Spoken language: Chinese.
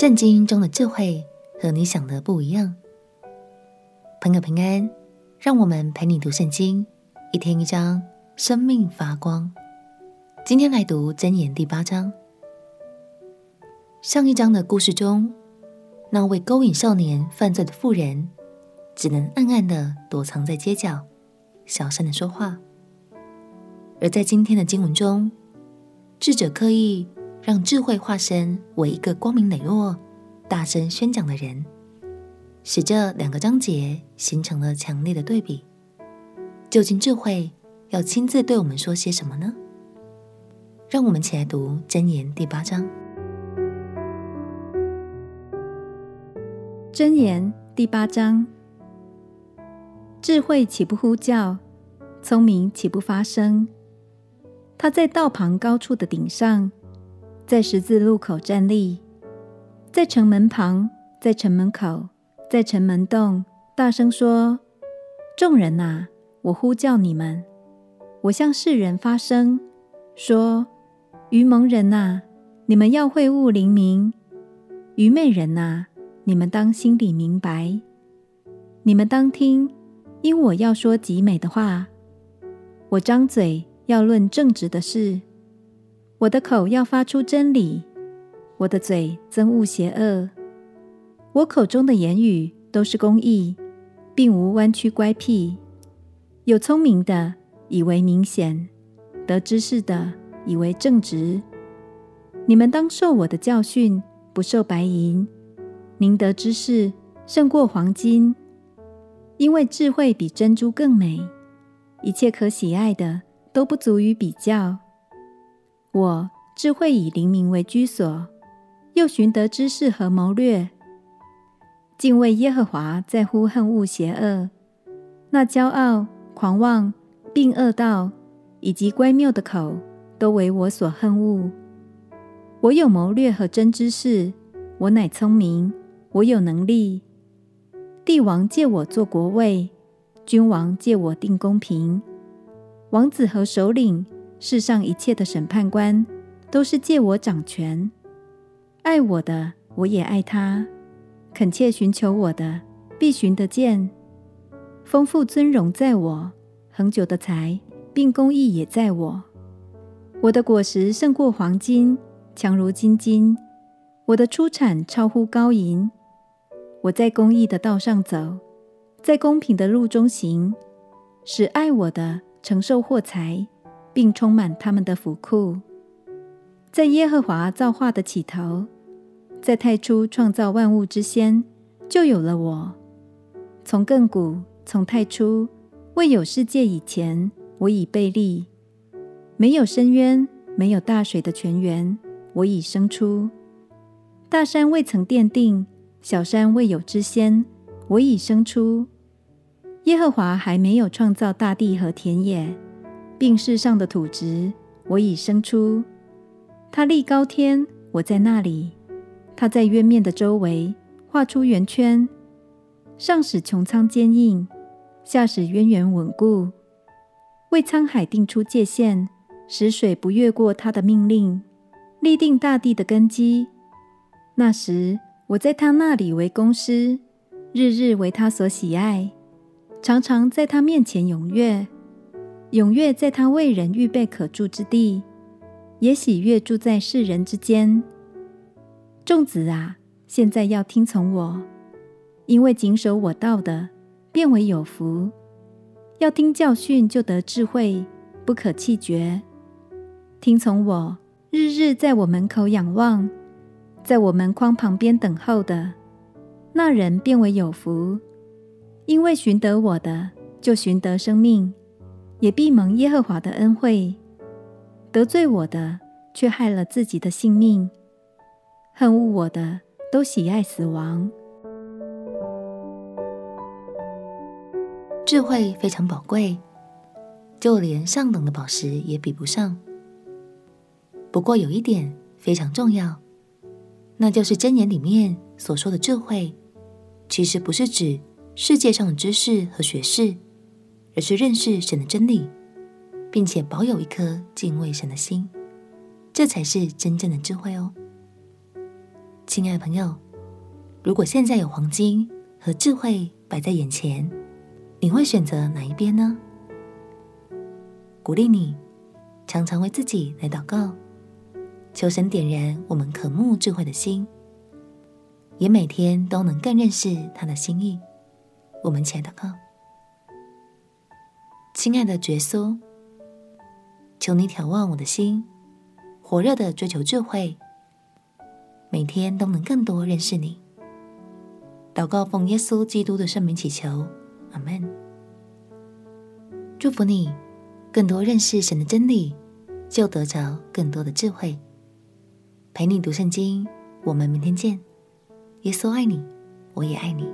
圣经中的智慧和你想的不一样。朋友平安，让我们陪你读圣经，一天一章，生命发光。今天来读箴言第八章。上一章的故事中，那位勾引少年犯罪的妇人，只能暗暗的躲藏在街角，小声的说话。而在今天的经文中，智者刻意让智慧化身为一个光明磊落、大声宣讲的人，使这两个章节形成了强烈的对比。究竟智慧要亲自对我们说些什么呢？让我们起来读箴言第八章。箴言第八章：智慧岂不呼叫？聪明岂不发声？他在道旁高处的顶上。在十字路口站立，在城门旁，在城门口，在城门洞，大声说：“众人啊，我呼叫你们，我向世人发声，说：愚蒙人啊，你们要会悟灵明；愚昧人啊，你们当心里明白。你们当听，因我要说极美的话，我张嘴要论正直的事。”我的口要发出真理，我的嘴憎恶邪恶。我口中的言语都是公义，并无弯曲乖僻。有聪明的以为明显，得知识的以为正直。你们当受我的教训，不受白银。宁得知识胜过黄金，因为智慧比珍珠更美。一切可喜爱的都不足与比较。我智慧以灵明为居所，又寻得知识和谋略。敬畏耶和华在乎恨恶邪恶。那骄傲、狂妄、并恶道以及乖谬的口，都为我所恨恶。我有谋略和真知识，我乃聪明，我有能力。帝王借我做国位，君王借我定公平，王子和首领。世上一切的审判官都是借我掌权，爱我的，我也爱他；恳切寻求我的，必寻得见。丰富尊荣在我，恒久的财并公义也在我。我的果实胜过黄金，强如金金；我的出产超乎高银。我在公义的道上走，在公平的路中行，使爱我的承受货财。并充满他们的府库，在耶和华造化的起头，在太初创造万物之先，就有了我。从亘古，从太初，未有世界以前，我已备立；没有深渊，没有大水的泉源，我已生出。大山未曾奠定，小山未有之先，我已生出。耶和华还没有创造大地和田野。病世上的土质，我已生出。他立高天，我在那里。他在渊面的周围画出圆圈，上使穹苍坚硬，下使渊源稳固。为沧海定出界限，使水不越过他的命令。立定大地的根基。那时，我在他那里为公师，日日为他所喜爱，常常在他面前踊跃。踊跃在他为人预备可住之地，也喜悦住在世人之间。众子啊，现在要听从我，因为谨守我道的，变为有福。要听教训，就得智慧，不可弃绝。听从我，日日在我门口仰望，在我门框旁边等候的，那人便为有福，因为寻得我的，就寻得生命。也必蒙耶和华的恩惠。得罪我的，却害了自己的性命；恨恶我的，都喜爱死亡。智慧非常宝贵，就连上等的宝石也比不上。不过有一点非常重要，那就是箴言里面所说的智慧，其实不是指世界上的知识和学识。而是认识神的真理，并且保有一颗敬畏神的心，这才是真正的智慧哦。亲爱的朋友，如果现在有黄金和智慧摆在眼前，你会选择哪一边呢？鼓励你常常为自己来祷告，求神点燃我们渴慕智慧的心，也每天都能更认识他的心意。我们前祷告，亲爱的耶稣，求你挑旺我的心，火热的追求智慧。每天都能更多认识你。祷告奉耶稣基督的圣名祈求，阿门。祝福你，更多认识神的真理，就得着更多的智慧。陪你读圣经，我们明天见。耶稣爱你，我也爱你。